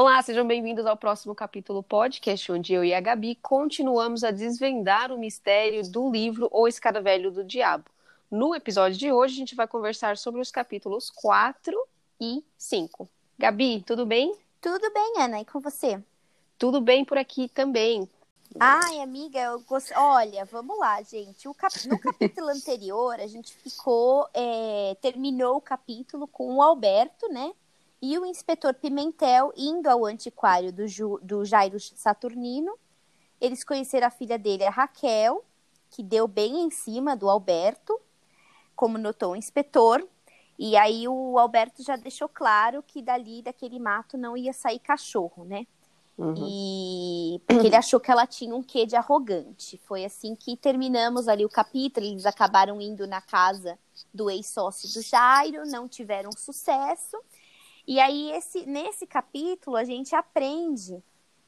Olá, sejam bem-vindos ao próximo capítulo podcast, onde eu e a Gabi continuamos a desvendar o mistério do livro O Escaravelho do Diabo. No episódio de hoje, a gente vai conversar sobre os capítulos 4 e 5. Gabi, tudo bem? Tudo bem, Ana, e com você? Tudo bem por aqui também. Ai, amiga, eu gost... olha, vamos lá, gente. Cap... No capítulo anterior, a gente ficou, é... terminou o capítulo com o Alberto, né? E o inspetor Pimentel indo ao antiquário do, Ju... do Jairo Saturnino. Eles conheceram a filha dele, a Raquel, que deu bem em cima do Alberto, como notou o inspetor. E aí o Alberto já deixou claro que dali, daquele mato, não ia sair cachorro, né? Uhum. E porque ele achou que ela tinha um quê de arrogante. Foi assim que terminamos ali o capítulo. Eles acabaram indo na casa do ex-sócio do Jairo, não tiveram sucesso. E aí, esse, nesse capítulo, a gente aprende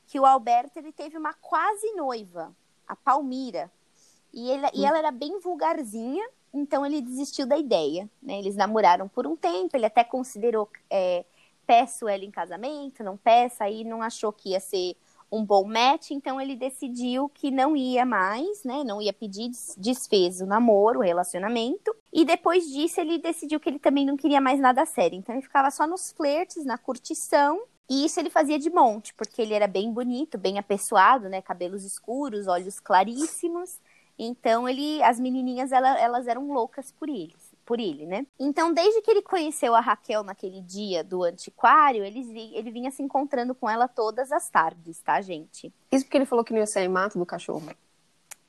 que o Alberto ele teve uma quase noiva, a Palmira. E, ele, e ela era bem vulgarzinha, então ele desistiu da ideia. Né? Eles namoraram por um tempo, ele até considerou é, peço ela em casamento, não peça, aí não achou que ia ser um bom match, então ele decidiu que não ia mais, né? Não ia pedir, desfez o namoro, o relacionamento. E depois disso ele decidiu que ele também não queria mais nada sério. Então ele ficava só nos flertes, na curtição. E isso ele fazia de monte, porque ele era bem bonito, bem apessoado, né? Cabelos escuros, olhos claríssimos. Então ele, as menininhas, elas, elas eram loucas por eles por ele, né? Então, desde que ele conheceu a Raquel naquele dia do antiquário, ele, ele vinha se encontrando com ela todas as tardes, tá, gente? Isso porque ele falou que não ia sair mato do cachorro.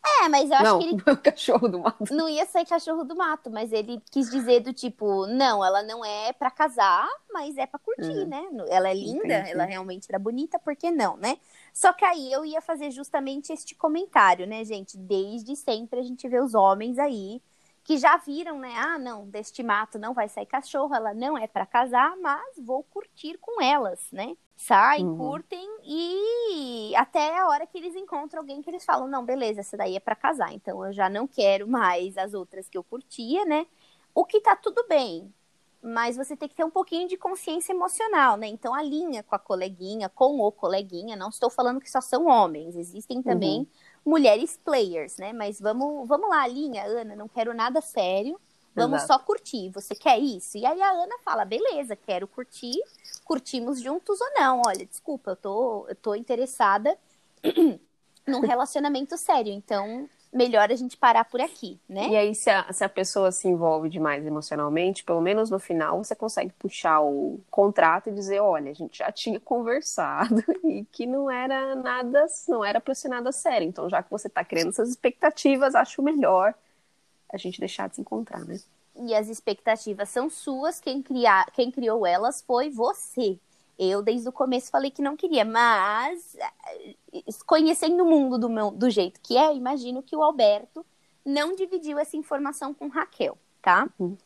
É, mas eu acho não, que ele. cachorro do mato. Não ia sair cachorro do mato, mas ele quis dizer do tipo, não, ela não é para casar, mas é para curtir, é. né? Ela é linda, Entendi. ela realmente era bonita, por que não, né? Só que aí eu ia fazer justamente este comentário, né, gente? Desde sempre a gente vê os homens aí que já viram, né? Ah, não, deste mato não vai sair cachorro, ela não é para casar, mas vou curtir com elas, né? Saem, uhum. curtem e até a hora que eles encontram alguém que eles falam, não, beleza, essa daí é para casar, então eu já não quero mais as outras que eu curtia, né? O que tá tudo bem, mas você tem que ter um pouquinho de consciência emocional, né? Então alinha com a coleguinha, com o coleguinha, não estou falando que só são homens, existem também uhum mulheres players, né? Mas vamos, vamos lá, linha, Ana, não quero nada sério. Vamos Exato. só curtir. Você quer isso? E aí a Ana fala: beleza, quero curtir. Curtimos juntos ou não? Olha, desculpa, eu tô, eu tô interessada num relacionamento sério. Então, melhor a gente parar por aqui, né? E aí, se a, se a pessoa se envolve demais emocionalmente, pelo menos no final, você consegue puxar o contrato e dizer, olha, a gente já tinha conversado e que não era nada, não era pra ser nada sério. Então, já que você tá criando essas expectativas, acho melhor a gente deixar de se encontrar, né? E as expectativas são suas, quem, criar, quem criou elas foi você. Eu, desde o começo, falei que não queria, mas eh, conhecendo o mundo do, meu, do jeito que é, imagino que o Alberto não dividiu essa informação com Raquel, tá? Uhum.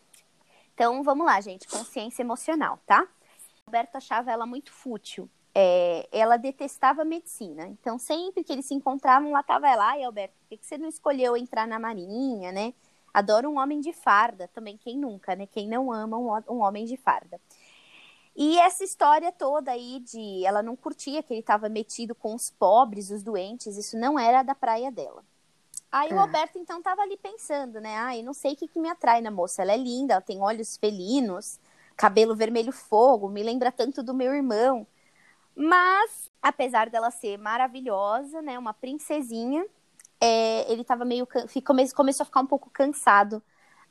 Então, vamos lá, gente. Consciência emocional, tá? O Alberto achava ela muito fútil. É, ela detestava medicina. Então, sempre que eles se encontravam, lá estava ela. Ai, Alberto, por que você não escolheu entrar na marinha, né? Adoro um homem de farda. Também, quem nunca, né? Quem não ama um, um homem de farda. E essa história toda aí de ela não curtia que ele estava metido com os pobres, os doentes, isso não era da praia dela. Aí é. o Alberto então estava ali pensando, né? Ai, não sei o que, que me atrai na moça. Ela é linda, ela tem olhos felinos, cabelo vermelho fogo, me lembra tanto do meu irmão. Mas, apesar dela ser maravilhosa, né? Uma princesinha, é, ele tava meio. começou a ficar um pouco cansado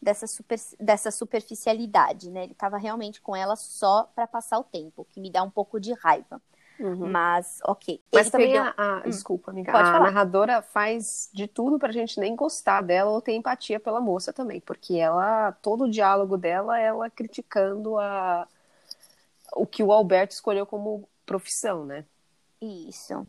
dessa, super, dessa superficialidade, né? Ele estava realmente com ela só para passar o tempo, o que me dá um pouco de raiva. Uhum. Mas, ok. Mas também perdeu... a, a hum, desculpa, amiga. a falar. narradora faz de tudo pra gente nem gostar dela ou ter empatia pela moça também, porque ela, todo o diálogo dela, ela criticando a o que o Alberto escolheu como profissão, né? Isso.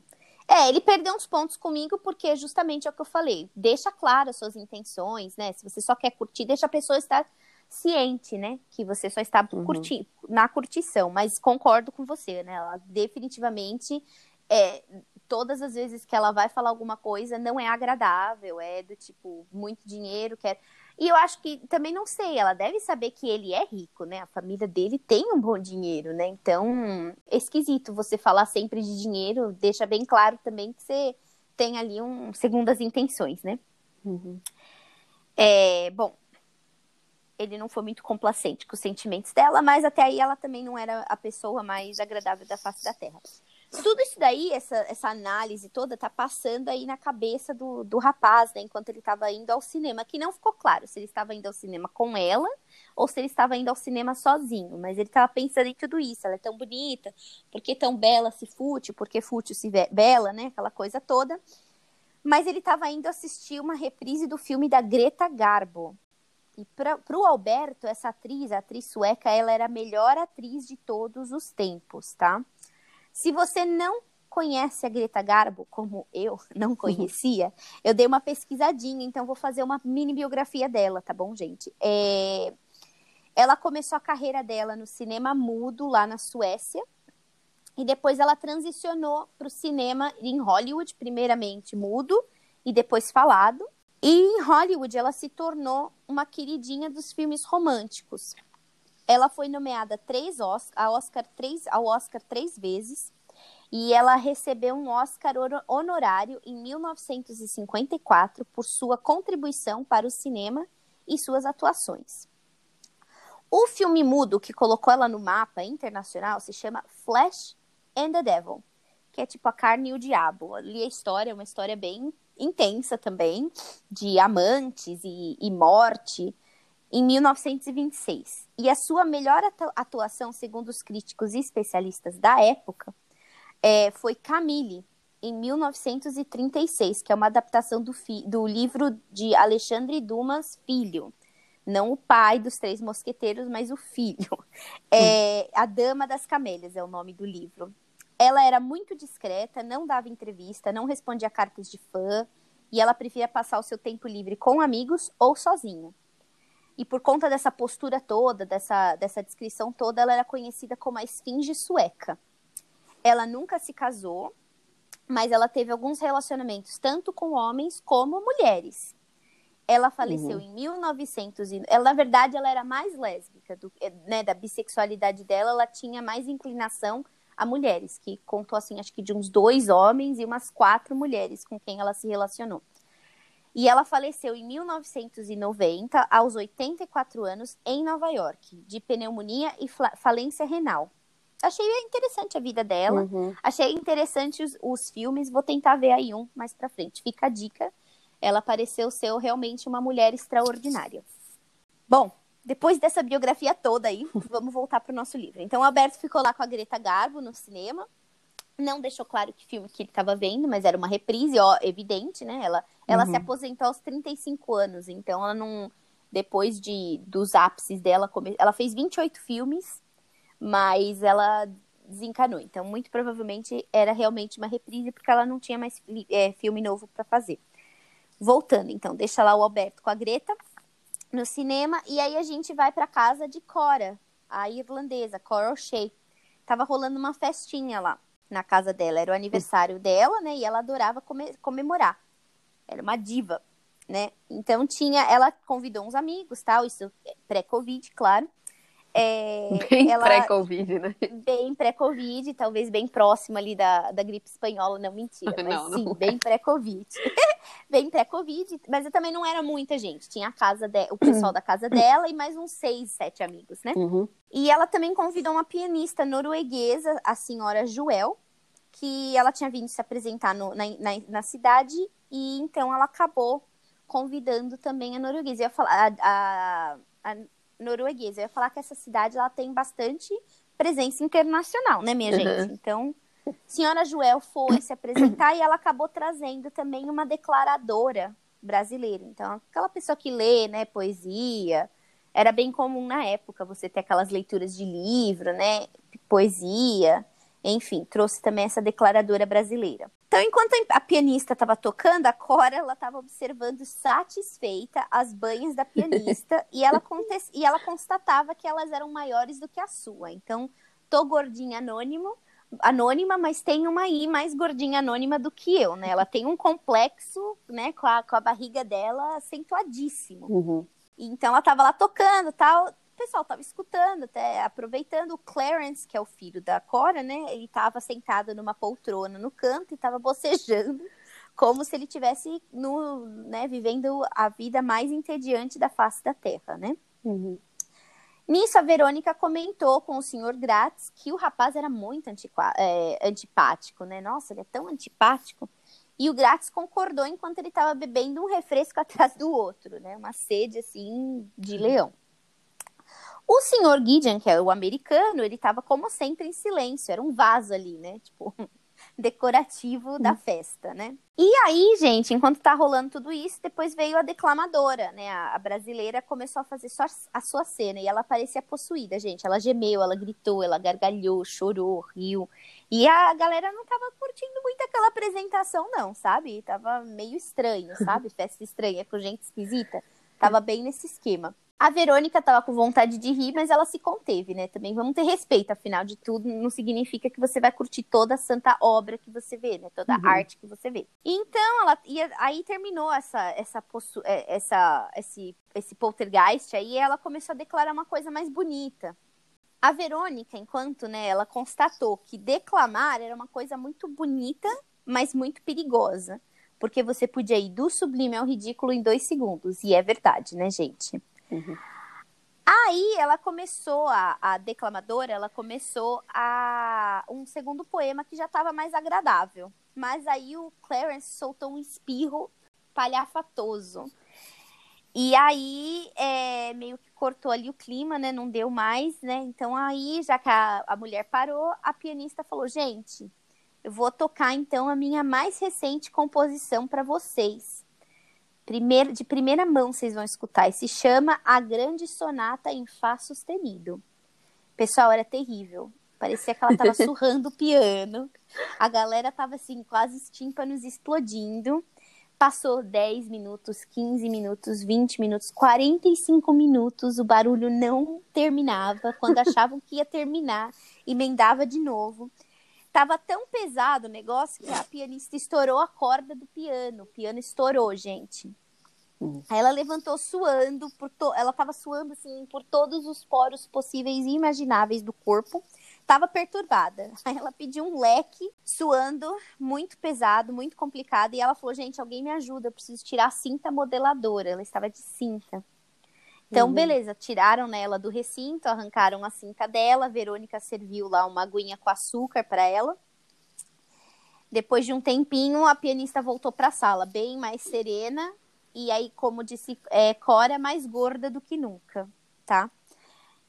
É, ele perdeu uns pontos comigo porque justamente é o que eu falei. Deixa claro as suas intenções, né? Se você só quer curtir, deixa a pessoa estar ciente, né? Que você só está uhum. curtindo, na curtição. Mas concordo com você, né? Ela definitivamente é, todas as vezes que ela vai falar alguma coisa não é agradável, é do tipo muito dinheiro, quer E eu acho que também não sei, ela deve saber que ele é rico, né? A família dele tem um bom dinheiro, né? Então, é esquisito você falar sempre de dinheiro, deixa bem claro também que você tem ali um segundas intenções, né? Uhum. É, bom, ele não foi muito complacente com os sentimentos dela, mas até aí ela também não era a pessoa mais agradável da face da Terra. Tudo isso daí, essa, essa análise toda, tá passando aí na cabeça do, do rapaz, né? Enquanto ele estava indo ao cinema, que não ficou claro se ele estava indo ao cinema com ela ou se ele estava indo ao cinema sozinho. Mas ele estava pensando em tudo isso. Ela é tão bonita, por que tão bela se fútil, por que fútil se bela, né? Aquela coisa toda. Mas ele estava indo assistir uma reprise do filme da Greta Garbo. E para o Alberto, essa atriz, a atriz sueca, ela era a melhor atriz de todos os tempos, tá? Se você não conhece a Greta Garbo, como eu não conhecia, eu dei uma pesquisadinha, então vou fazer uma mini biografia dela, tá bom, gente? É... Ela começou a carreira dela no cinema mudo lá na Suécia, e depois ela transicionou para o cinema em Hollywood, primeiramente mudo e depois falado. E em Hollywood ela se tornou uma queridinha dos filmes românticos. Ela foi nomeada três Oscar, Oscar três, ao Oscar três vezes e ela recebeu um Oscar honorário em 1954 por sua contribuição para o cinema e suas atuações. O filme mudo que colocou ela no mapa internacional se chama Flash and the Devil, que é tipo a carne e o diabo. Ali a história é uma história bem intensa também, de amantes e, e morte em 1926. E a sua melhor atuação, segundo os críticos e especialistas da época, é, foi Camille, em 1936, que é uma adaptação do, do livro de Alexandre Dumas Filho. Não o pai dos Três Mosqueteiros, mas o filho. É, a Dama das Camélias é o nome do livro. Ela era muito discreta, não dava entrevista, não respondia cartas de fã, e ela preferia passar o seu tempo livre com amigos ou sozinha. E por conta dessa postura toda, dessa, dessa descrição toda, ela era conhecida como a esfinge sueca. Ela nunca se casou, mas ela teve alguns relacionamentos tanto com homens como mulheres. Ela faleceu uhum. em 1900 e ela na verdade ela era mais lésbica do, né, da bissexualidade dela, ela tinha mais inclinação a mulheres, que contou assim, acho que de uns dois homens e umas quatro mulheres com quem ela se relacionou. E ela faleceu em 1990, aos 84 anos, em Nova York, de pneumonia e falência renal. Achei interessante a vida dela, uhum. achei interessante os, os, filmes, vou tentar ver aí um mais pra frente. Fica a dica, ela pareceu ser realmente uma mulher extraordinária. Bom, depois dessa biografia toda aí, vamos voltar pro nosso livro. Então, o Alberto ficou lá com a Greta Garbo no cinema, não deixou claro que filme que ele estava vendo, mas era uma reprise, ó, evidente, né? Ela, ela uhum. se aposentou aos 35 anos, então ela não. Depois de, dos ápices dela, ela fez 28 filmes, mas ela desencanou. Então, muito provavelmente era realmente uma reprise, porque ela não tinha mais é, filme novo para fazer. Voltando, então, deixa lá o Alberto com a Greta no cinema, e aí a gente vai para casa de Cora, a irlandesa, Cora O'Shea. Tava rolando uma festinha lá na casa dela. Era o aniversário dela, né? E ela adorava comemorar. Era uma diva, né? Então tinha, ela convidou uns amigos, tal, isso pré-Covid, claro. É, bem pré-Covid, né? Bem pré-Covid, talvez bem próximo ali da, da gripe espanhola, não mentira, mas não, sim, não. bem pré-Covid. bem pré-Covid, mas também não era muita gente. Tinha a casa de, o pessoal da casa dela e mais uns seis, sete amigos, né? Uhum. E ela também convidou uma pianista norueguesa, a senhora Joel, que ela tinha vindo se apresentar no, na, na, na, cidade e então ela acabou convidando também a norueguesa. Eu ia falar, a, a, a norueguesa. Eu ia falar que essa cidade ela tem bastante presença internacional, né, minha uhum. gente? Então, senhora Joel foi se apresentar e ela acabou trazendo também uma declaradora brasileira. Então, aquela pessoa que lê, né, poesia, era bem comum na época você ter aquelas leituras de livro, né, poesia, enfim, trouxe também essa declaradora brasileira. Então, enquanto a pianista estava tocando, a Cora ela estava observando satisfeita as banhas da pianista e ela, e ela constatava que elas eram maiores do que a sua. Então, tô gordinha anônimo, anônima, mas tem uma aí mais gordinha anônima do que eu, né? Ela tem um complexo, né, com a, com a barriga dela acentuadíssimo. Uhum. Então ela tava lá tocando tal. O pessoal tava escutando, até aproveitando. O Clarence, que é o filho da Cora, né? Ele tava sentado numa poltrona no canto e tava bocejando, como se ele tivesse no, né, vivendo a vida mais entediante da face da Terra, né? Uhum. Nisso, a Verônica comentou com o senhor Gratz que o rapaz era muito é, antipático, né? Nossa, ele é tão antipático. E o Gratz concordou enquanto ele estava bebendo um refresco atrás do outro, né? Uma sede, assim, de leão. O senhor Gideon, que é o americano, ele estava, como sempre, em silêncio. Era um vaso ali, né? Tipo, decorativo da hum. festa, né? E aí, gente, enquanto tá rolando tudo isso, depois veio a declamadora, né? A, brasileira começou a fazer só a sua cena e ela parecia possuída, gente. Ela gemeu, ela gritou, ela gargalhou, chorou, riu. E a galera não tava curtindo muito aquela apresentação, não, sabe? Tava meio estranho, sabe? Festa estranha com gente esquisita. Tava bem nesse esquema. A Verônica estava com vontade de rir, mas ela se conteve, né? Também vamos ter respeito, afinal de tudo, não significa que você vai curtir toda a santa obra que você vê, né? Toda a uhum. arte que você vê. Então, ela ia, aí terminou essa essa é, essa esse esse poltergeist aí, ela começou a declarar uma coisa mais bonita. A Verônica, enquanto, né, ela constatou que declamar era uma coisa muito bonita, mas muito perigosa, porque você podia ir do sublime ao ridículo em dois segundos, e é verdade, né, gente? Uhum. Aí ela começou, a, a declamadora, ela começou a um segundo poema que já estava mais agradável. Mas aí o Clarence soltou um espirro palhafatoso. E aí, é, meio que cortou ali o clima, né? Não deu mais, né? Então aí, já que a, a mulher parou, a pianista falou: gente, eu vou tocar então a minha mais recente composição para vocês. Primeiro, de primeira mão vocês vão escutar. E se chama A Grande Sonata em Fá Sustenido. Pessoal, era terrível. Parecia que ela estava surrando o piano. A galera tava assim, quase os tímpanos explodindo. Passou 10 minutos, 15 minutos, 20 minutos, 45 minutos, o barulho não terminava. Quando achavam que ia terminar, emendava de novo. Tava tão pesado o negócio que a pianista estourou a corda do piano. O piano estourou, gente. Uhum. Aí ela levantou suando, por to... ela tava suando assim por todos os poros possíveis e imagináveis do corpo. Tava perturbada. Aí ela pediu um leque, suando, muito pesado, muito complicado. E ela falou: Gente, alguém me ajuda, eu preciso tirar a cinta modeladora. Ela estava de cinta. Então, uhum. beleza, tiraram ela do recinto, arrancaram a cinta dela. A Verônica serviu lá uma aguinha com açúcar para ela. Depois de um tempinho, a pianista voltou para a sala, bem mais serena. E aí, como disse, é, Cora mais gorda do que nunca, tá?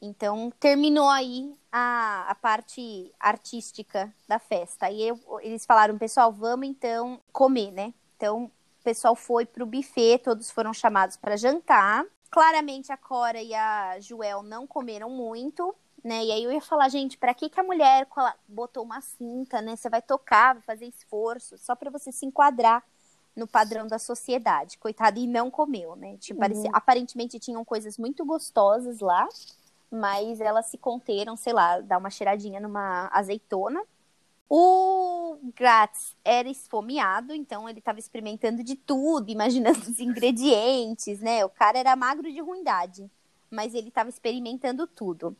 Então, terminou aí a, a parte artística da festa. Aí eu, eles falaram, pessoal, vamos então comer, né? Então, o pessoal foi pro buffet, todos foram chamados para jantar. Claramente a Cora e a Joel não comeram muito, né? E aí eu ia falar, gente, para que que a mulher botou uma cinta, né? Você vai tocar, vai fazer esforço, só para você se enquadrar no padrão da sociedade. Coitada, e não comeu, né? Tipo, uhum. parecia, aparentemente tinham coisas muito gostosas lá, mas elas se conteram, sei lá, dar uma cheiradinha numa azeitona. O Gratz era esfomeado, então ele estava experimentando de tudo, imaginando os ingredientes, né? O cara era magro de ruindade, mas ele estava experimentando tudo.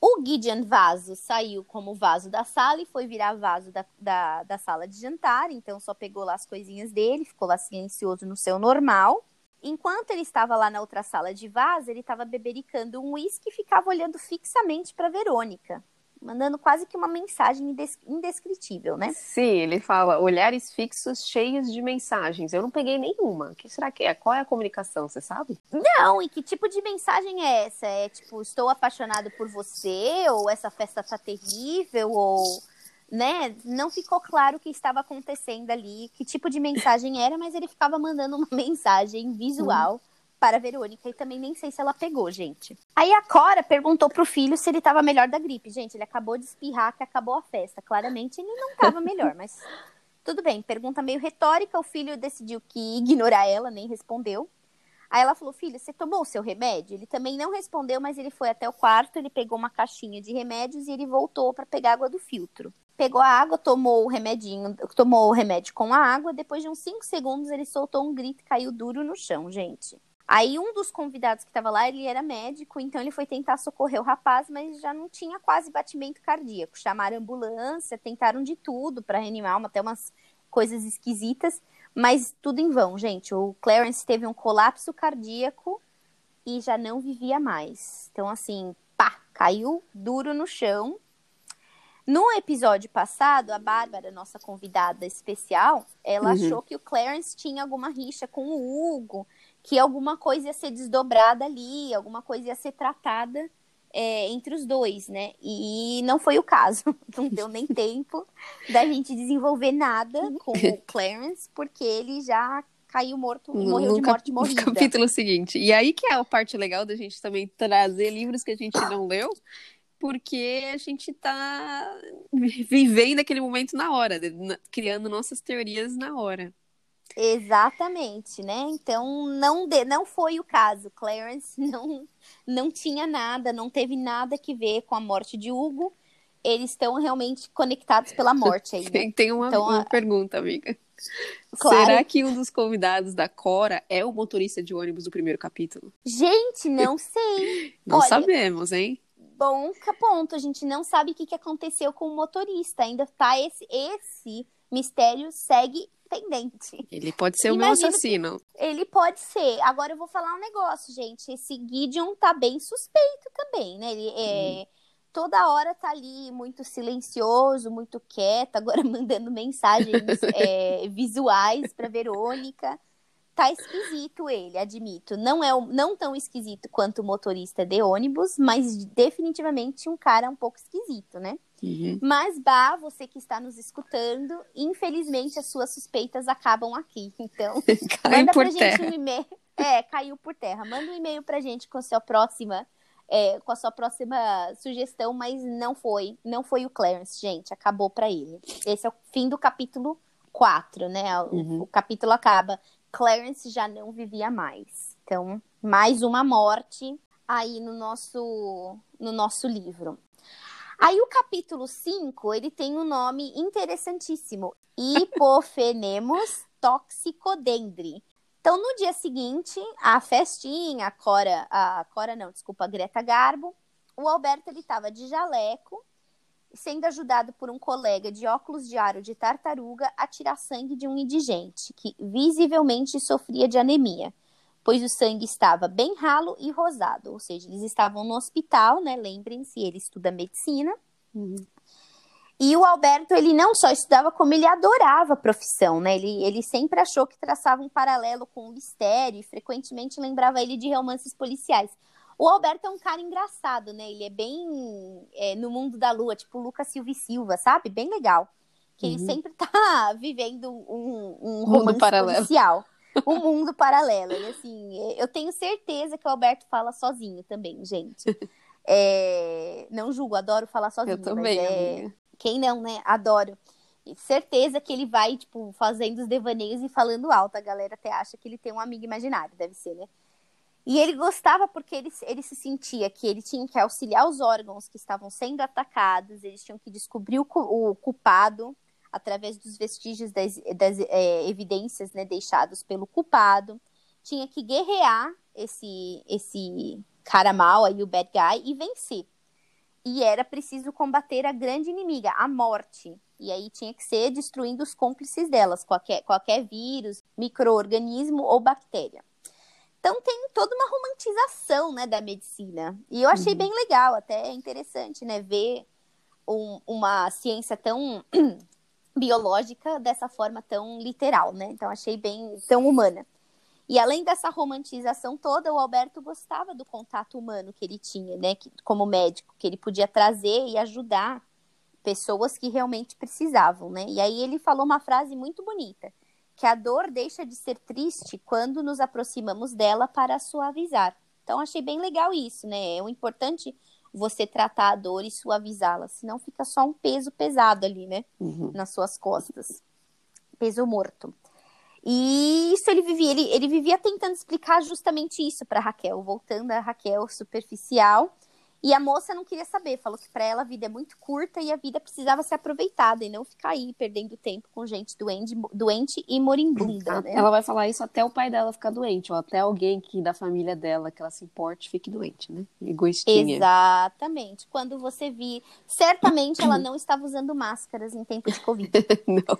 O Gideon Vaso saiu como vaso da sala e foi virar vaso da, da, da, sala de jantar, então só pegou lá as coisinhas dele, ficou lá silencioso no seu normal. Enquanto ele estava lá na outra sala de vaso, ele estava bebericando um uísque e ficava olhando fixamente para Verônica mandando quase que uma mensagem indescritível, né? Sim, ele fala olhares fixos cheios de mensagens. Eu não peguei nenhuma. O que será que é? Qual é a comunicação, você sabe? Não, e que tipo de mensagem é essa? É tipo, estou apaixonado por você, ou essa festa tá terrível, ou né? Não ficou claro o que estava acontecendo ali, que tipo de mensagem era, mas ele ficava mandando uma mensagem visual. Hum para a Verônica e também nem sei se ela pegou, gente. Aí a Cora perguntou pro filho se ele estava melhor da gripe. Gente, ele acabou de espirrar que acabou a festa. Claramente ele não estava melhor, mas tudo bem. Pergunta meio retórica, o filho decidiu que ignorar ela, nem respondeu. Aí ela falou: Filho, você tomou o seu remédio? Ele também não respondeu, mas ele foi até o quarto, ele pegou uma caixinha de remédios e ele voltou para pegar água do filtro. Pegou a água, tomou o remedinho, tomou o remédio com a água. Depois de uns 5 segundos, ele soltou um grito e caiu duro no chão, gente. Aí um dos convidados que estava lá, ele era médico, então ele foi tentar socorrer o rapaz, mas já não tinha quase batimento cardíaco. Chamaram ambulância, tentaram de tudo para reanimar, até umas coisas esquisitas, mas tudo em vão, gente. O Clarence teve um colapso cardíaco e já não vivia mais. Então, assim, pá, caiu duro no chão. No episódio passado, a Bárbara, nossa convidada especial, ela uhum. achou que o Clarence tinha alguma rixa com o Hugo que alguma coisa ia ser desdobrada ali, alguma coisa ia ser tratada é, entre os dois, né? E não foi o caso. Não deu nem tempo da gente desenvolver nada com o Clarence, porque ele já caiu morto, no, morreu de morte morrida. No capítulo seguinte. E aí que é a parte legal da gente também trazer livros que a gente não leu, porque a gente tá vivendo aquele momento na hora, criando nossas teorias na hora. Exatamente, né? Então não de, não foi o caso. Clarence não não tinha nada, não teve nada que ver com a morte de Hugo. Eles estão realmente conectados pela morte aí. Né? Tem uma, então, uma a... pergunta, amiga. Claro. Será que um dos convidados da Cora é o motorista de ônibus do primeiro capítulo? Gente, não sei. não Olha, sabemos, hein? Bom ponto. A gente não sabe o que, aconteceu com o motorista. Ainda tá esse, esse mistério segue Ele pode ser o meu assassino. Ele pode ser. Agora eu vou falar um negócio, gente. Esse Gideon tá bem suspeito também, né? Ele é. Hum. Toda hora tá ali muito silencioso, muito quieto, agora mandando mensagens é, visuais para Verônica. Tá esquisito ele, admito. Não é não tão esquisito quanto o motorista de ônibus, mas definitivamente um cara um pouco esquisito, né? Uhum. Mas, Bah, você que está nos escutando, infelizmente as suas suspeitas acabam aqui. Então, manda pra terra. gente um e-mail. É, caiu por terra. Manda um e-mail pra gente com a sua próxima. É, com a sua próxima sugestão, mas não foi. Não foi o Clarence, gente. Acabou para ele. Esse é o fim do capítulo 4, né? O, uhum. o capítulo acaba. Clarence já não vivia mais. Então, mais uma morte aí no nosso, no nosso livro. Aí o capítulo 5, ele tem um nome interessantíssimo. Hipofenemos toxicodendri. Então, no dia seguinte, a festinha, a Cora, a Cora não, desculpa, a Greta Garbo, o Alberto ele estava de jaleco, sendo ajudado por um colega de óculos de aro de tartaruga a tirar sangue de um indigente que visivelmente sofria de anemia pois o sangue estava bem ralo e rosado, ou seja, eles estavam no hospital, né? Lembrem-se, ele estuda medicina. Uhum. E o Alberto, ele não só estudava, como ele adorava a profissão, né? Ele, ele sempre achou que traçava um paralelo com o mistério e frequentemente lembrava ele de romances policiais. O Alberto é um cara engraçado, né? Ele é bem é, no mundo da lua, tipo Lucas Silva e Silva, sabe? Bem legal. Que uhum. ele sempre tá vivendo um, um romance paralelo. policial um mundo paralelo. E assim, eu tenho certeza que o Alberto fala sozinho também, gente. É... Não julgo, adoro falar sozinho. Eu também, é... Quem não, né? Adoro. E certeza que ele vai, tipo, fazendo os devaneios e falando alto. A galera até acha que ele tem um amigo imaginário, deve ser, né? E ele gostava porque ele, ele se sentia que ele tinha que auxiliar os órgãos que estavam sendo atacados, eles tinham que descobrir o, o culpado, através dos vestígios das, das é, evidências né, deixados pelo culpado. Tinha que guerrear esse, esse cara mal aí, o bad guy, e vencer. E era preciso combater a grande inimiga, a morte. E aí tinha que ser destruindo os cúmplices delas, qualquer, qualquer vírus, microorganismo ou bactéria. Então tem toda uma romantização né, da medicina. E eu achei uhum. bem legal, até interessante, né? Ver um, uma ciência tão biológica dessa forma tão literal, né? Então achei bem tão humana. E além dessa romantização toda, o Alberto gostava do contato humano que ele tinha, né? Que, como médico, que ele podia trazer e ajudar pessoas que realmente precisavam, né? E aí ele falou uma frase muito bonita, que a dor deixa de ser triste quando nos aproximamos dela para suavizar. Então achei bem legal isso, né? É o importante você tratar a dor e suavizá-la, senão fica só um peso pesado ali, né, uhum. nas suas costas, peso morto. E isso ele vivia, ele, ele vivia tentando explicar justamente isso para Raquel, voltando a Raquel superficial E a moça não queria saber, falou que para ela a vida é muito curta e a vida precisava ser aproveitada e não ficar aí perdendo tempo com gente doente, doente e moribunda, né? Ela vai falar isso até o pai dela ficar doente, ou até alguém que da família dela que ela se importe fique doente, né? Egoístinha. Exatamente. Quando você vir, certamente ela não estava usando máscaras em tempo de Covid. não.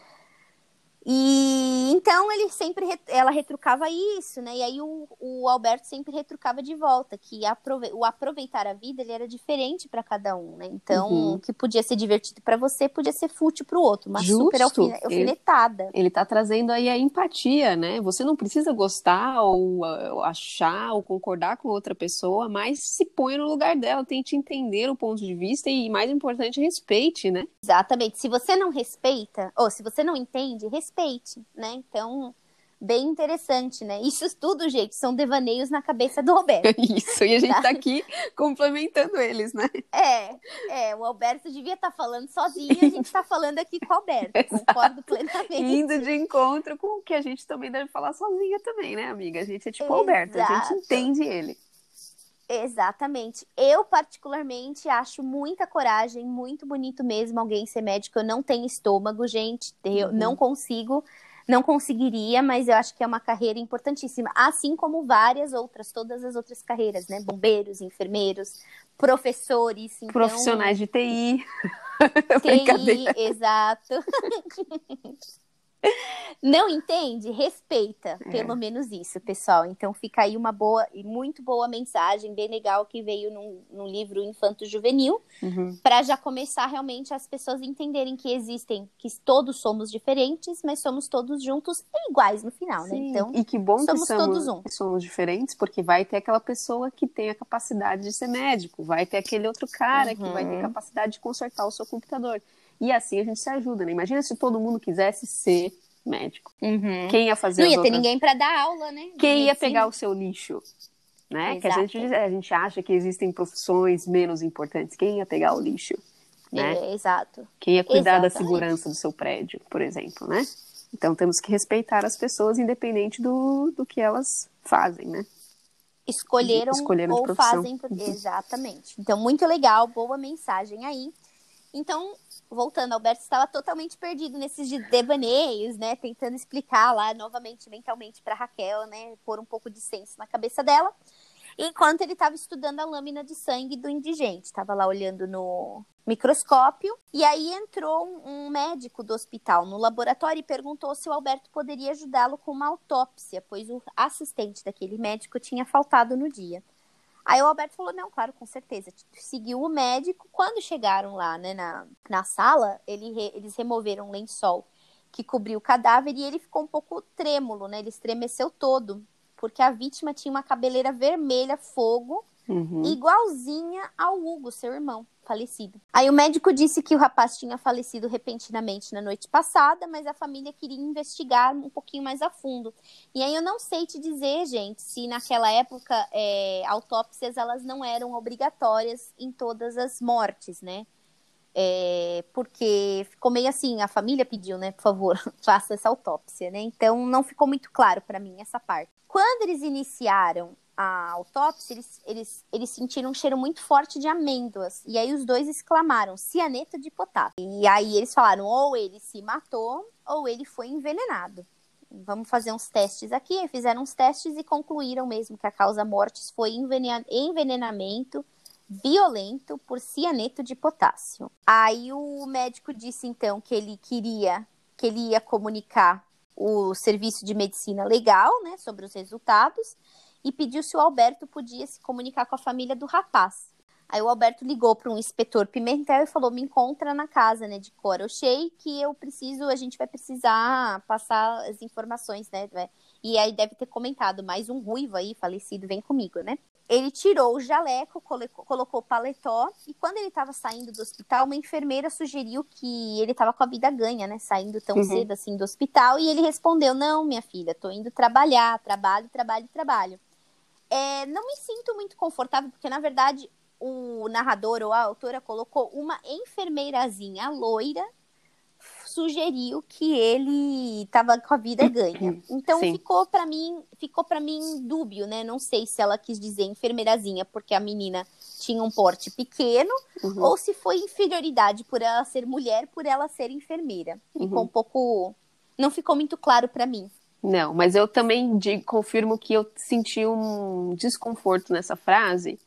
E então ele sempre ela retrucava isso, né? E aí o, o Alberto sempre retrucava de volta que aprove, o aproveitar a vida ele era diferente para cada um, né? Então uhum. o que podia ser divertido para você podia ser fútil para o outro, uma Justo. super alfinetada. Ele, ele tá trazendo aí a empatia, né? Você não precisa gostar ou, ou achar ou concordar com outra pessoa, mas se põe no lugar dela, tente entender o ponto de vista e mais importante respeite, né? Exatamente. Se você não respeita ou se você não entende, respeite respeite, né? Então, bem interessante, né? Isso tudo, gente, são devaneios na cabeça do Alberto. Isso, e a gente tá, tá aqui complementando eles, né? É, é, o Alberto devia estar tá falando sozinho, a gente tá falando aqui com o Alberto, concordo plenamente. Indo de encontro com o que a gente também deve falar sozinha também, né, amiga? A gente é tipo o Alberto, a gente entende ele. Exatamente. Eu, particularmente, acho muita coragem, muito bonito mesmo alguém ser médico. Eu não tenho estômago, gente. Eu uhum. não consigo, não conseguiria, mas eu acho que é uma carreira importantíssima. Assim como várias outras, todas as outras carreiras, né? Bombeiros, enfermeiros, professores. Então... Profissionais de TI. TI, exato. Não entende? Respeita, é. pelo menos isso, pessoal. Então fica aí uma boa e muito boa mensagem, bem legal que veio num, num livro Infanto Juvenil, uhum. para já começar realmente as pessoas entenderem que existem, que todos somos diferentes, mas somos todos juntos e iguais no final, né? Sim. né? Então, e que bom somos que somos, todos um. somos diferentes, porque vai ter aquela pessoa que tem a capacidade de ser médico, vai ter aquele outro cara uhum. que vai ter uhum. capacidade de consertar o seu computador. E assim a gente se ajuda, né? Imagina se todo mundo quisesse ser médico. Uhum. Quem ia fazer Não ia outras... ter ninguém para dar aula, né? Quem ia pegar o seu lixo? Né? Que a gente, a gente acha que existem profissões menos importantes. Quem ia pegar o lixo? Né? É, exato. Quem ia cuidar Exatamente. da segurança do seu prédio, por exemplo, né? Então temos que respeitar as pessoas independente do, do que elas fazem, né? Escolheram, Escolheram ou fazem. Exatamente. Então, muito legal, boa mensagem aí. Então, voltando, Alberto estava totalmente perdido nesses devaneios, né? Tentando explicar lá novamente mentalmente para Raquel, né? Pôr um pouco de senso na cabeça dela. Enquanto ele estava estudando a lâmina de sangue do indigente, estava lá olhando no microscópio. E aí entrou um, um médico do hospital no laboratório e perguntou se o Alberto poderia ajudá-lo com uma autópsia, pois o assistente daquele médico tinha faltado no dia. Aí o Alberto falou: não, claro, com certeza. Seguiu o médico. Quando chegaram lá, né, na, na sala, ele, eles removeram um lençol que cobriu o cadáver e ele ficou um pouco trêmulo, né? Ele estremeceu todo, porque a vítima tinha uma cabeleira vermelha, fogo, uhum. igualzinha ao Hugo, seu irmão falecido. Aí o médico disse que o rapaz tinha falecido repentinamente na noite passada, mas a família queria investigar um pouquinho mais a fundo. E aí eu não sei te dizer, gente, se naquela época é, autópsias elas não eram obrigatórias em todas as mortes, né? É, porque ficou meio assim, a família pediu, né, por favor, faça essa autópsia, né? Então não ficou muito claro para mim essa parte. Quando eles iniciaram a autópsia, eles, eles, eles sentiram um cheiro muito forte de amêndoas. E aí os dois exclamaram, cianeto de potássio. E aí eles falaram, ou ele se matou, ou ele foi envenenado. Vamos fazer uns testes aqui. Fizeram uns testes e concluíram mesmo que a causa mortes foi envenenamento violento por cianeto de potássio. Aí o médico disse então que ele queria, que ele ia comunicar o serviço de medicina legal, né, sobre os resultados e pediu se o Alberto podia se comunicar com a família do rapaz. Aí o Alberto ligou para um inspetor Pimentel e falou: "Me encontra na casa, né, de Corochei, que eu preciso, a gente vai precisar passar as informações, né? E aí deve ter comentado mais um ruivo aí falecido, vem comigo, né? Ele tirou o jaleco, colocou, colocou o paletó e quando ele estava saindo do hospital, uma enfermeira sugeriu que ele estava com a vida ganha, né? Saindo tão uhum. cedo assim do hospital e ele respondeu: "Não, minha filha, tô indo trabalhar, trabalho, trabalho, trabalho". É, não me sinto muito confortável, porque na verdade o narrador ou a autora colocou uma enfermeirazinha loira, sugeriu que ele estava com a vida ganha. Então Sim. ficou para mim, ficou para mim dúbio, né? Não sei se ela quis dizer enfermeirazinha, porque a menina tinha um porte pequeno Uhum. ou se foi inferioridade por ela ser mulher, por ela ser enfermeira. Ficou Uhum. um pouco. Não ficou muito claro para mim. Não, mas eu também digo- confirmo que eu senti um desconforto nessa frase,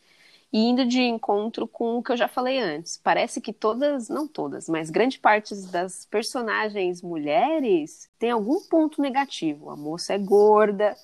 e indo de encontro com o que eu já falei antes. Parece que todas, não todas, mas grande parte das personagens mulheres tem algum ponto negativo. A moça é gorda,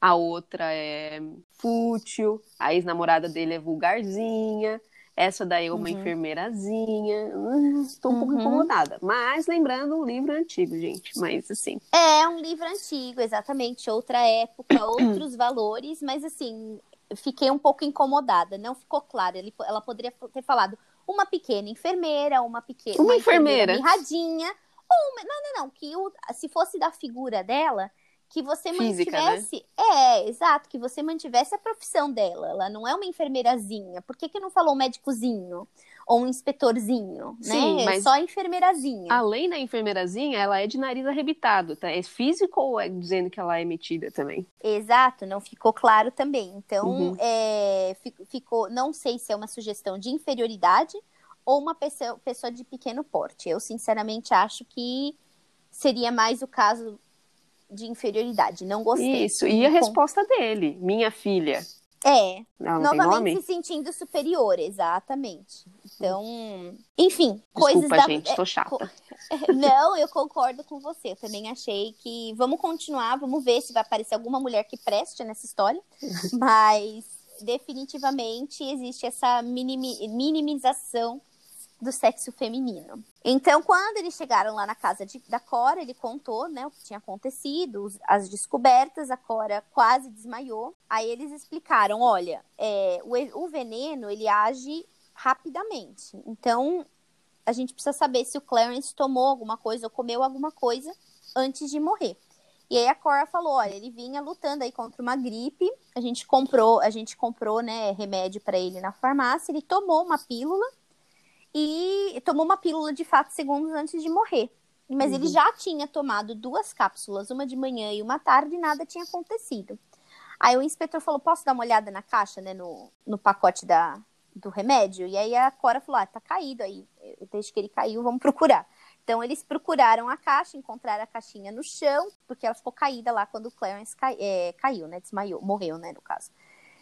a outra é fútil, a ex-namorada dele é vulgarzinha, essa daí é uma Uhum. enfermeirazinha. Hum, Estou um pouco Uhum. incomodada. Mas lembrando um livro antigo, gente. Mas assim, É um livro antigo, exatamente, outra época, outros valores, mas assim, fiquei um pouco incomodada, não ficou claro. Ele- ela poderia ter falado uma pequena enfermeira, uma pequena Uma enfermeira. mirradinha, ou uma, não, não, não, que o- se fosse da figura dela, que você Física, né? mantivesse, é, exato, que você mantivesse a profissão dela. Ela não é uma enfermeirazinha. Por que que não falou um médicozinho ou um inspetorzinho, Sim, né? mas- É só enfermeirazinha. Além da enfermeirazinha, ela é de nariz arrebitado, tá? É físico ou é dizendo que ela é metida também? Exato, não ficou claro também. Então, Uhum. é, fi- ficou, não sei se é uma sugestão de inferioridade ou uma pessoa, pessoa de pequeno porte. Eu, sinceramente, acho que seria mais o caso de inferioridade. Não gostei. Isso, e a Com- resposta dele, minha filha. É, não novamente se sentindo superior, exatamente. Então, enfim, coisas Desculpa, da. gente, é, tô chata. co- Não, eu concordo com você. Eu também achei que. Vamos continuar, vamos ver se vai aparecer alguma mulher que preste nessa história. Mas, definitivamente, existe essa minimi- minimização do sexo feminino. Então, quando eles chegaram lá na casa de- da Cora, ele contou né, o que tinha acontecido, as descobertas. A Cora quase desmaiou. Aí eles explicaram: olha, é, o, o veneno ele age rapidamente. Então, a gente precisa saber se o Clarence tomou alguma coisa ou comeu alguma coisa antes de morrer. E aí a Cora falou, olha, ele vinha lutando aí contra uma gripe, a gente comprou, a gente comprou, né, remédio para ele na farmácia, ele tomou uma pílula e tomou uma pílula de fato segundos antes de morrer. Mas ele Uhum. já tinha tomado duas cápsulas, uma de manhã e uma tarde, e nada tinha acontecido. Aí o inspetor falou: posso dar uma olhada na caixa, né? No, no pacote da, do remédio? E aí a Cora falou: ah, tá caído aí. Desde que ele caiu, vamos procurar. Então eles procuraram a caixa, encontraram a caixinha no chão, porque ela ficou caída lá quando o Clarence cai- é, caiu, né? Desmaiou, morreu, né? No caso.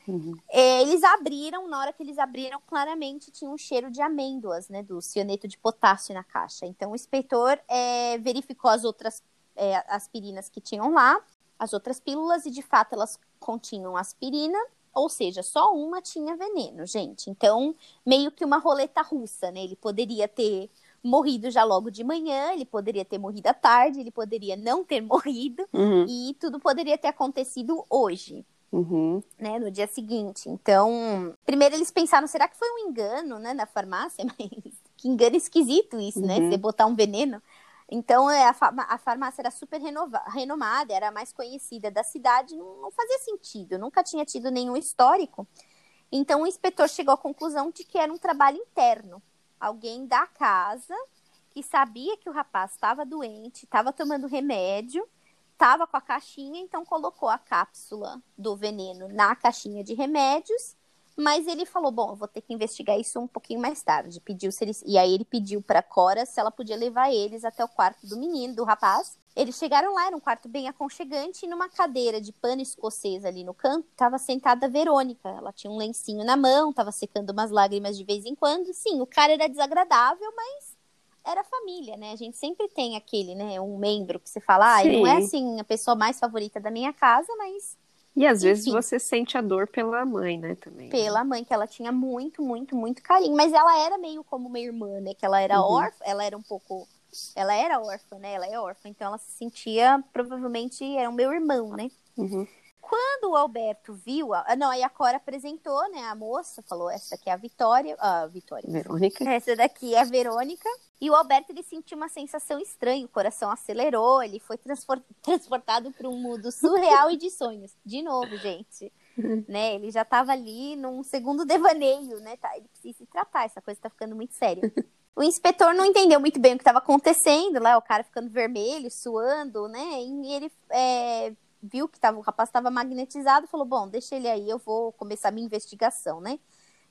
Uhum. Eles abriram, na hora que eles abriram, claramente tinha um cheiro de amêndoas, né? Do cianeto de potássio na caixa. Então o inspetor é, verificou as outras é, aspirinas que tinham lá, as outras pílulas, e de fato elas continham aspirina, ou seja, só uma tinha veneno, gente. Então, meio que uma roleta russa, né? Ele poderia ter morrido já logo de manhã, ele poderia ter morrido à tarde, ele poderia não ter morrido, Uhum. e tudo poderia ter acontecido hoje Uhum. né, no dia seguinte. Então, primeiro eles pensaram, será que foi um engano, né, na farmácia? Mas que engano esquisito isso, né, Uhum. você botar um veneno. Então, é, a, a farmácia era super renova- renomada, era a mais conhecida da cidade, não, não fazia sentido, nunca tinha tido nenhum histórico. Então, o inspetor chegou à conclusão de que era um trabalho interno. Alguém da casa que sabia que o rapaz estava doente, estava tomando remédio, estava com a caixinha, então colocou a cápsula do veneno na caixinha de remédios. Mas ele falou: Bom, eu vou ter que investigar isso um pouquinho mais tarde. Pediu se eles... E aí ele pediu para Cora se ela podia levar eles até o quarto do menino, do rapaz. Eles chegaram lá, era um quarto bem aconchegante, e numa cadeira de pano escocês ali no canto, estava sentada a Verônica. Ela tinha um lencinho na mão, estava secando umas lágrimas de vez em quando. Sim, o cara era desagradável, mas era família, né? A gente sempre tem aquele, né? Um membro que você fala, ah, não é Sim. assim a pessoa mais favorita da minha casa, mas E às vezes Enfim. você sente a dor pela mãe, né, também. pela mãe, que ela tinha muito, muito, muito carinho. Mas ela era meio como uma irmã, né? Que ela era Uhum. órfã, ela era um pouco. Ela era órfã, né? Ela é órfã, então ela se sentia, provavelmente, era o meu irmão, né? Uhum. Quando o Alberto viu, a... ah, não, aí a Cora apresentou, né? A moça falou: essa aqui é a Vitória, a Vitória, Verônica. essa daqui é a Verônica. E o Alberto ele sentiu uma sensação estranha, o coração acelerou, ele foi transportado para um mundo surreal e de sonhos. De novo, gente. Né? Ele já estava ali num segundo devaneio, né? Tá, ele precisa se tratar, essa coisa tá ficando muito séria. O inspetor não entendeu muito bem o que estava acontecendo lá, o cara ficando vermelho, suando, né? E ele é, viu que tava, o rapaz estava magnetizado, falou: Bom, deixa ele aí, eu vou começar minha investigação, né?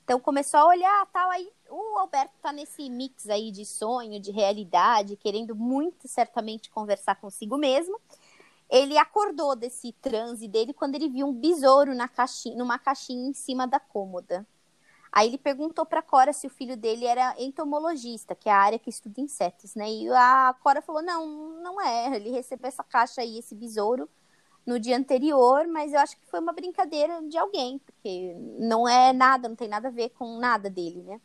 Então começou a olhar tal, aí o Alberto tá nesse mix aí de sonho, de realidade, querendo muito certamente conversar consigo mesmo. Ele acordou desse transe dele quando ele viu um besouro na caixinha, numa caixinha em cima da cômoda. Aí ele perguntou para Cora se o filho dele era entomologista, que é a área que estuda insetos, né? E a Cora falou: "Não, não é. Ele recebeu essa caixa aí, esse besouro no dia anterior, mas eu acho que foi uma brincadeira de alguém, porque não é nada, não tem nada a ver com nada dele, né?"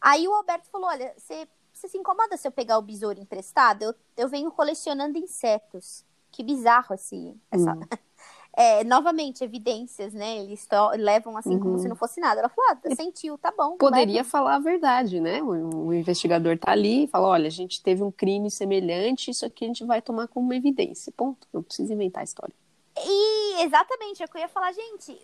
Aí o Alberto falou: "Olha, você, se incomoda se eu pegar o besouro emprestado? Eu, eu venho colecionando insetos." Que bizarro esse, essa, hum. é, novamente, evidências, né? Eles levam assim uhum. como se não fosse nada. Ela falou, ah, sentiu, tá bom. Poderia leva. falar a verdade, né? O, o, investigador tá ali e fala, olha, a gente teve um crime semelhante, isso aqui a gente vai tomar como uma evidência. Ponto. Não precisa inventar a história. E exatamente, é o que eu ia falar, gente.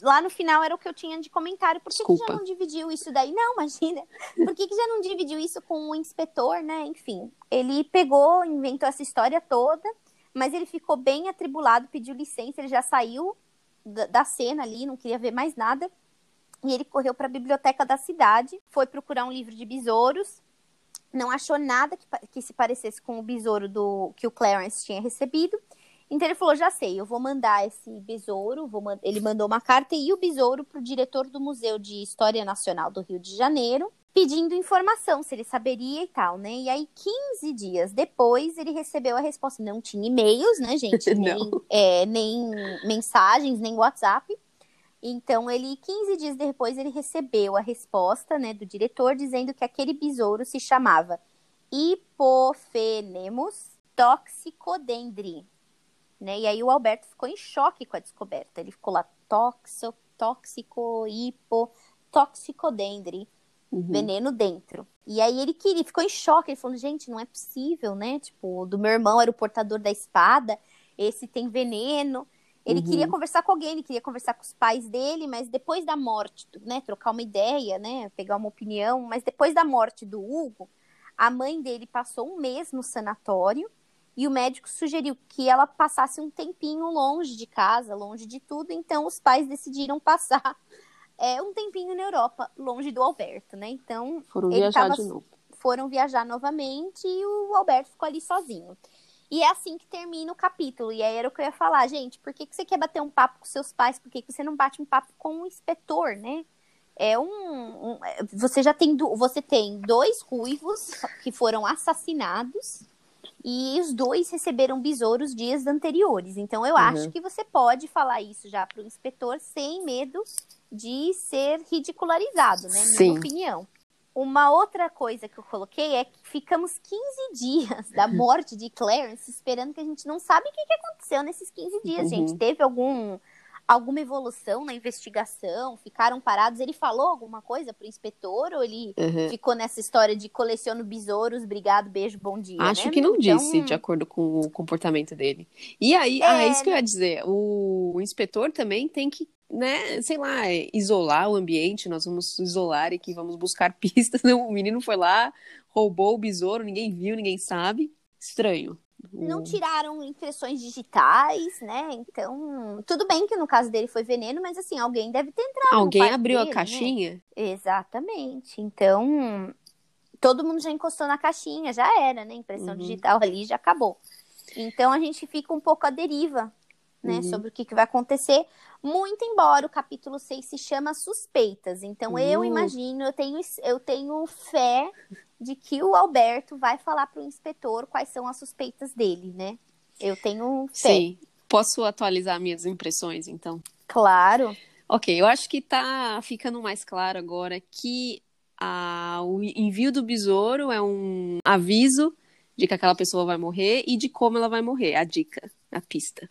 Lá no final era o que eu tinha de comentário. Por que, que já não dividiu isso daí? Não, imagina. Por que, que já não dividiu isso com o inspetor, né? Enfim, ele pegou, inventou essa história toda mas ele ficou bem atribulado, pediu licença, ele já saiu da, cena ali, não queria ver mais nada. E ele correu para a biblioteca da cidade, foi procurar um livro de besouros, não achou nada que, que se parecesse com o besouro do que o Clarence tinha recebido. Então ele falou: já sei, eu vou mandar esse besouro. Vou Ele mandou uma carta e o besouro para o diretor do Museu de História Nacional do Rio de Janeiro pedindo informação, se ele saberia e tal, né? E aí, 15 dias depois, ele recebeu a resposta. Não tinha e-mails, né, gente? Nem, é, nem mensagens, nem WhatsApp. Então, ele, 15 dias depois, ele recebeu a resposta, né, do diretor, dizendo que aquele besouro se chamava Hipophenemus toxicodendri, né? E aí o Alberto ficou em choque com a descoberta. Ele ficou lá, toxo, tóxico, hipo, toxicodendri uhum. veneno dentro. E aí ele queria, ficou em choque, ele falou, gente, não é possível, né? Tipo, do meu irmão era o portador da espada, esse tem veneno. Ele uhum. queria conversar com alguém, ele queria conversar com os pais dele, mas depois da morte, né, trocar uma ideia, né, pegar uma opinião, mas depois da morte do Hugo, a mãe dele passou um mês no sanatório e o médico sugeriu que ela passasse um tempinho longe de casa, longe de tudo, então os pais decidiram passar é, um tempinho na Europa, longe do Alberto, né? Então. Foram viajar tava, de novo. Foram viajar novamente e o Alberto ficou ali sozinho. E é assim que termina o capítulo. E aí era o que eu ia falar, gente, por que, que você quer bater um papo com seus pais? Por que, que você não bate um papo com o inspetor, né? É um, um, você já tem você tem dois ruivos que foram assassinados e os dois receberam besouros dias anteriores. Então eu uhum. acho que você pode falar isso já para o inspetor sem medo de ser ridicularizado, né? Minha Sim. opinião. Uma outra coisa que eu coloquei é que ficamos 15 dias da morte de Clarence esperando que a gente não sabe o que, que aconteceu nesses 15 dias, uhum. gente. Teve algum alguma evolução na investigação? Ficaram parados? Ele falou alguma coisa pro inspetor ou ele uhum. ficou nessa história de coleciono besouros, obrigado, beijo, bom dia? Acho né? que não então... disse, de acordo com o comportamento dele. E aí, é, ah, é isso que eu ia dizer. O, o inspetor também tem que né, sei lá, isolar o ambiente, nós vamos isolar aqui, vamos buscar pistas. O menino foi lá, roubou o besouro, ninguém viu, ninguém sabe. Estranho. Não tiraram impressões digitais, né? Então, tudo bem que no caso dele foi veneno, mas assim, alguém deve ter entrado. Alguém abriu dele, a né? caixinha? Né? Exatamente. Então, todo mundo já encostou na caixinha, já era, né? Impressão uhum. digital ali já acabou. Então a gente fica um pouco à deriva, né? Uhum. Sobre o que, que vai acontecer. Muito embora o capítulo 6 se chama Suspeitas. Então, uhum. eu imagino, eu tenho, eu tenho fé de que o Alberto vai falar para o inspetor quais são as suspeitas dele, né? Eu tenho fé. Sim. Posso atualizar minhas impressões, então? Claro. Ok, eu acho que tá ficando mais claro agora que a, o envio do besouro é um aviso de que aquela pessoa vai morrer e de como ela vai morrer, a dica, a pista.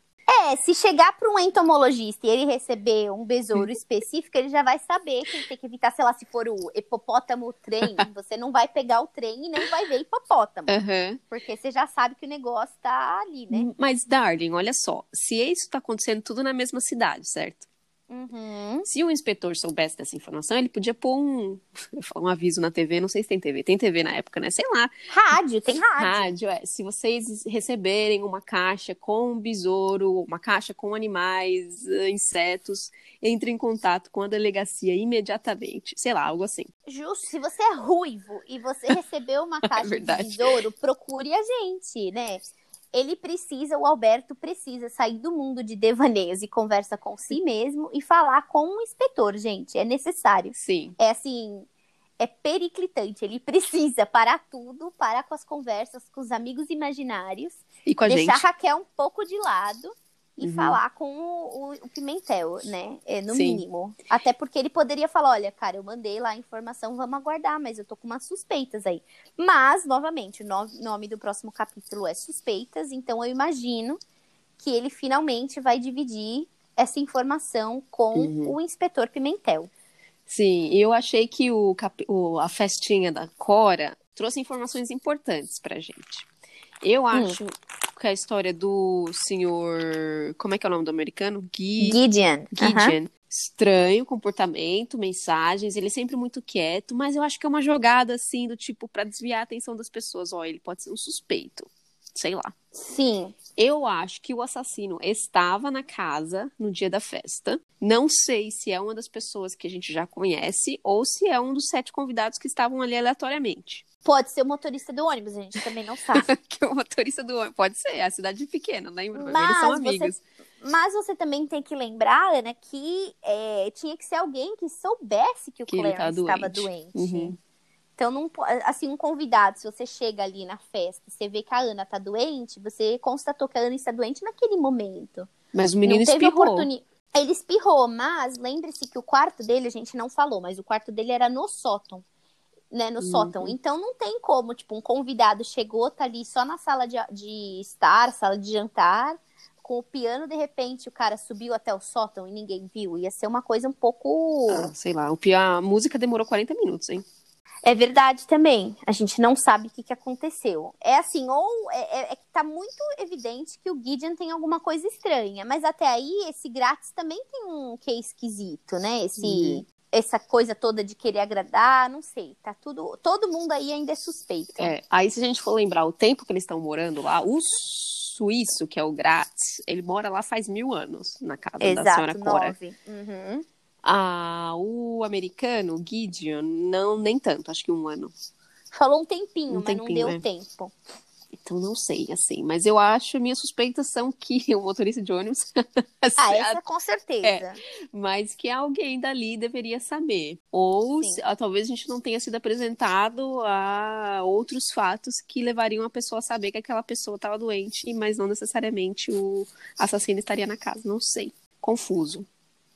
É, se chegar para um entomologista e ele receber um besouro específico, ele já vai saber que ele tem que evitar, sei lá, se for o hipopótamo trem, você não vai pegar o trem e nem vai ver hipopótamo. Uhum. Porque você já sabe que o negócio tá ali, né? Mas, darling, olha só, se isso tá acontecendo tudo na mesma cidade, certo? Uhum. Se o inspetor soubesse dessa informação, ele podia pôr um, um aviso na TV, não sei se tem TV, tem TV na época, né? Sei lá. Rádio, tem rádio. Rádio, é. Se vocês receberem uma caixa com um besouro, uma caixa com animais, eh, insetos, entre em contato com a delegacia imediatamente. Sei lá, algo assim. Justo, se você é ruivo e você recebeu uma caixa de verdade. besouro, procure a gente, né? Ele precisa, o Alberto precisa sair do mundo de devaneios e conversa com si mesmo e falar com um inspetor, gente. É necessário. Sim. É assim, é periclitante. Ele precisa parar tudo, parar com as conversas com os amigos imaginários, E com a deixar gente. a Raquel um pouco de lado e Uhum. falar com o, o- Pimentel, né? É, no Sim. mínimo. Até porque ele poderia falar: olha, cara, eu mandei lá a informação, vamos aguardar, mas eu tô com umas suspeitas aí. Mas, novamente, o no- nome do próximo capítulo é Suspeitas, então eu imagino que ele finalmente vai dividir essa informação com Uhum. o inspetor Pimentel. Sim, eu achei que o, capi- o- a festinha da Cora trouxe informações importantes pra gente. Eu acho que a história do senhor. Como é que é o nome do americano? Gui, Gideon. Gideon. Estranho comportamento, mensagens, ele é sempre muito quieto, mas eu acho que é uma jogada assim do tipo pra desviar a atenção das pessoas. Ó, ele pode ser um suspeito. Sei lá. Sim. Eu acho que o assassino estava na casa no dia da festa. Não sei se é uma das pessoas que a gente já conhece ou se é um dos sete convidados que estavam ali aleatoriamente. Pode ser o motorista do ônibus, a gente também não sabe. que o motorista do ônibus. Pode ser, é a cidade pequena, lembra? Eles Mas são você- amigos. Mas você também tem que lembrar, Ana, que é, tinha que ser alguém que soubesse que o Que ele tá Clarence estava doente. Uhum. Então, não, assim, um convidado, se você chega ali na festa, você vê que a Ana tá doente, você constatou que a Ana está doente naquele momento. Mas o menino não teve espirrou. oportuni- Ele espirrou, mas lembre-se que o quarto dele, a gente não falou, mas o quarto dele era no sótão. Né, no Uhum. sótão. Então não tem como, tipo, um convidado chegou, tá ali só na sala de, de estar, sala de jantar, com o piano, de repente o cara subiu até o sótão e ninguém viu. Ia ser uma coisa um pouco. Ah, sei lá, a música demorou 40 minutos, hein? É verdade também. A gente não sabe o que, que aconteceu. É assim, ou é, é- é que tá muito evidente que o Gideon tem alguma coisa estranha. Mas até aí, esse grátis também tem um que esquisito, né? Esse, Uhum. Essa coisa toda de querer agradar, não sei. Tá tudo. Todo mundo aí ainda é suspeito. É, aí, se a gente for lembrar o tempo que eles estão morando lá, o suíço, que é o Gratz, ele mora lá faz mil anos, na casa da senhora Exato, Cora. nove. Uhum. Ah, o americano, o Gideon, não, nem tanto, acho que um ano. Falou um tempinho, Um mas tempinho, não deu é. tempo. Então não sei, assim. Mas eu acho, minhas suspeitas são que o motorista de ônibus. assim, Ah, essa com certeza. Mas que alguém dali deveria saber. Ou se- ah, talvez a gente não tenha sido apresentado a outros fatos que levariam a pessoa a saber que aquela pessoa estava doente, mas não necessariamente o assassino estaria na casa. Não sei. Confuso.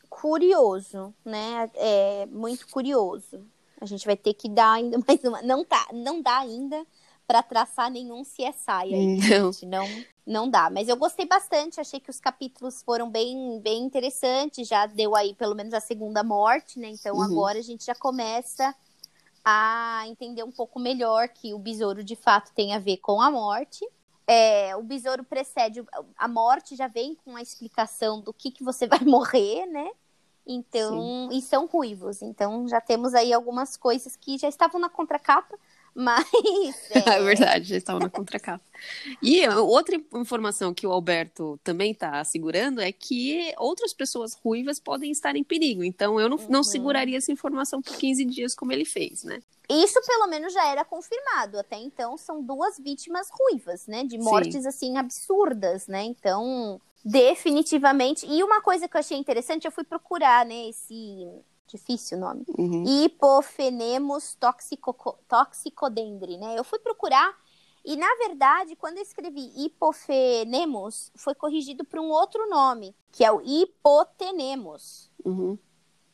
curioso, né? É muito curioso. A gente vai ter que dar ainda mais uma. Não tá, não dá ainda para traçar nenhum CSI aí, Não. gente. Não, não dá. Mas eu gostei bastante. Achei que os capítulos foram bem, bem interessantes. Já deu aí pelo menos a segunda morte, né? Então Uhum. agora a gente já começa a entender um pouco melhor que o besouro de fato tem a ver com a morte. É, o besouro precede a morte, já vem com a explicação do que, que você vai morrer, né? Então, e são ruivos. Então, já temos aí algumas coisas que já estavam na contracapa, mas. É é, verdade, já estava na contracapa. E outra informação que o Alberto também está segurando é que outras pessoas ruivas podem estar em perigo. Então eu não, não Uhum. seguraria essa informação por 15 dias como ele fez, né? Isso pelo menos já era confirmado. Até então, são duas vítimas ruivas, né? De Sim. mortes assim absurdas, né? Então, definitivamente. E uma coisa que eu achei interessante, eu fui procurar, né? Esse. Difícil o nome. Uhum. Hipofenemos toxico, toxicodendri, né? Eu fui procurar e, na verdade, quando eu escrevi hipofenemos, foi corrigido por um outro nome, que é o hipotenemos. Uhum.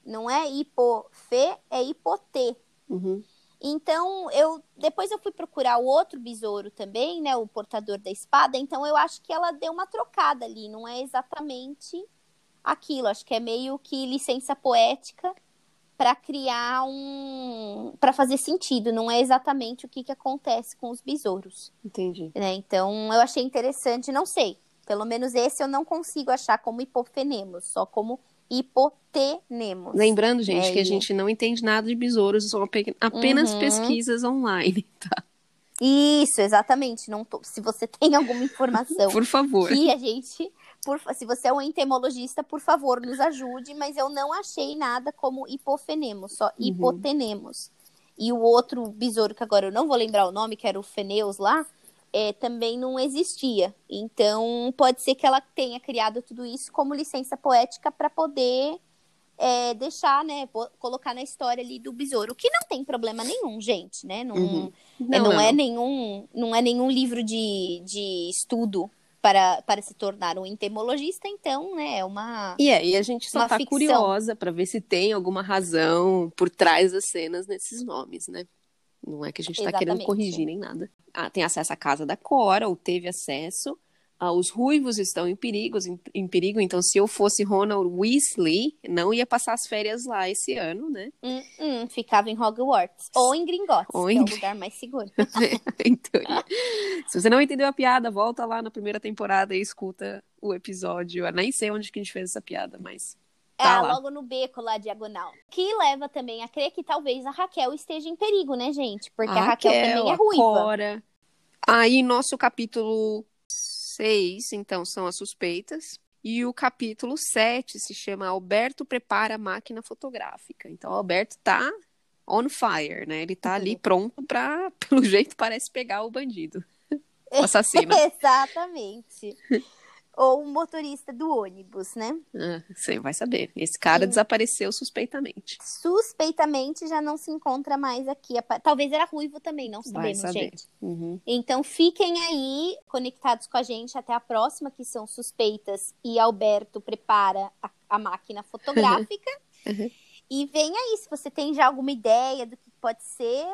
Não é hipofe, é hipotê. Uhum. Então, eu depois eu fui procurar o outro besouro também, né, o portador da espada. Então, eu acho que ela deu uma trocada ali, não é exatamente aquilo. Acho que é meio que licença poética para criar um, para fazer sentido. Não é exatamente o que, que acontece com os besouros, Entendi. né? Então, eu achei interessante. Não sei, pelo menos esse eu não consigo achar como hipofenemos, só como hipotenemos. Lembrando, gente, É, que a e- gente não entende nada de besouros, são ape- apenas Uhum. pesquisas online, tá? Isso, exatamente. Não tô- Se você tem alguma informação Por favor. que a gente. Por... Se você é um entomologista, por favor, nos ajude, mas eu não achei nada como hipofenemos, só Uhum. hipotenemos. E o outro besouro, que agora eu não vou lembrar o nome, que era o Feneus lá, é, também não existia. Então, pode ser que ela tenha criado tudo isso como licença poética para poder é, deixar, né, colocar na história ali do besouro. Que não tem problema nenhum, gente, né? Não, Uhum. é, não, é nenhum, não é nenhum livro de, de estudo para, para se tornar um entomologista, então, né, é uma. E é, e a gente só tá ficção. curiosa pra ver se tem alguma razão por trás das cenas nesses nomes, né? Não é que a gente tá querendo corrigir nem nada. Ah, tem acesso à casa da Cora, ou teve acesso. Ah, os ruivos estão em perigo, em, em perigo, então se eu fosse Ronald Weasley, não ia passar as férias lá esse ano, né? Hum, hum, ficava em Hogwarts. Ou em Gringotts, Ou que em é o lugar mais seguro. teoria. Se você não entendeu a piada, volta lá na primeira temporada e escuta o episódio. Eu nem sei onde que a gente fez essa piada, mas tá ah, lá. logo no beco lá, diagonal. Que leva também a crer que talvez a Raquel esteja em perigo, né, gente? Porque a, Raquel, também é a ruiva. Cora. Aí, nosso capítulo 6, então, são as suspeitas. E o capítulo 7 se chama Alberto prepara a máquina fotográfica. Então, o Alberto tá on fire, né? Ele tá ali pronto pra, pelo jeito, parece pegar o bandido. O assassino. Exatamente. Ou o motorista do ônibus, né? Ah, você vai saber. Esse cara Sim. desapareceu suspeitamente. Suspeitamente já não se encontra mais aqui. Talvez era ruivo também, não Vai sabemos, saber. gente. Uhum. Então fiquem aí conectados com a gente até a próxima, que são suspeitas e Alberto prepara a, a máquina fotográfica. Uhum. E vem aí, se você tem já alguma ideia do que pode ser,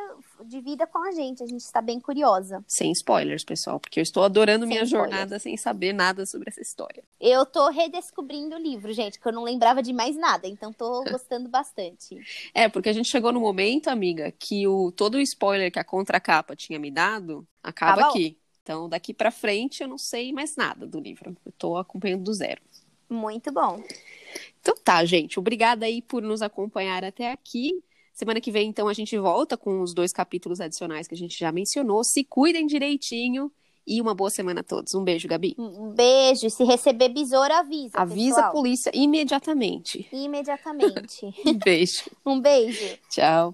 divida com a gente. A gente está bem curiosa. Sem spoilers, pessoal, porque eu estou adorando Sem minha spoilers. jornada sem saber nada sobre essa história. Eu tô redescobrindo o livro, gente, que eu não lembrava de mais nada, então tô gostando bastante. É, porque a gente chegou no momento, amiga, que o todo o spoiler que a contracapa tinha me dado acaba Acabou. aqui. Então, daqui pra frente, eu não sei mais nada do livro. Eu tô acompanhando do zero. Muito bom. Então tá, gente. Obrigada aí por nos acompanhar até aqui. Semana que vem, então, a gente volta com os dois capítulos adicionais que a gente já mencionou. Se cuidem direitinho e uma boa semana a todos. Um beijo, Gabi. Um beijo. Se receber besouro, avisa. Avisa a pessoal. polícia imediatamente. Imediatamente. Um beijo. Um beijo. Tchau.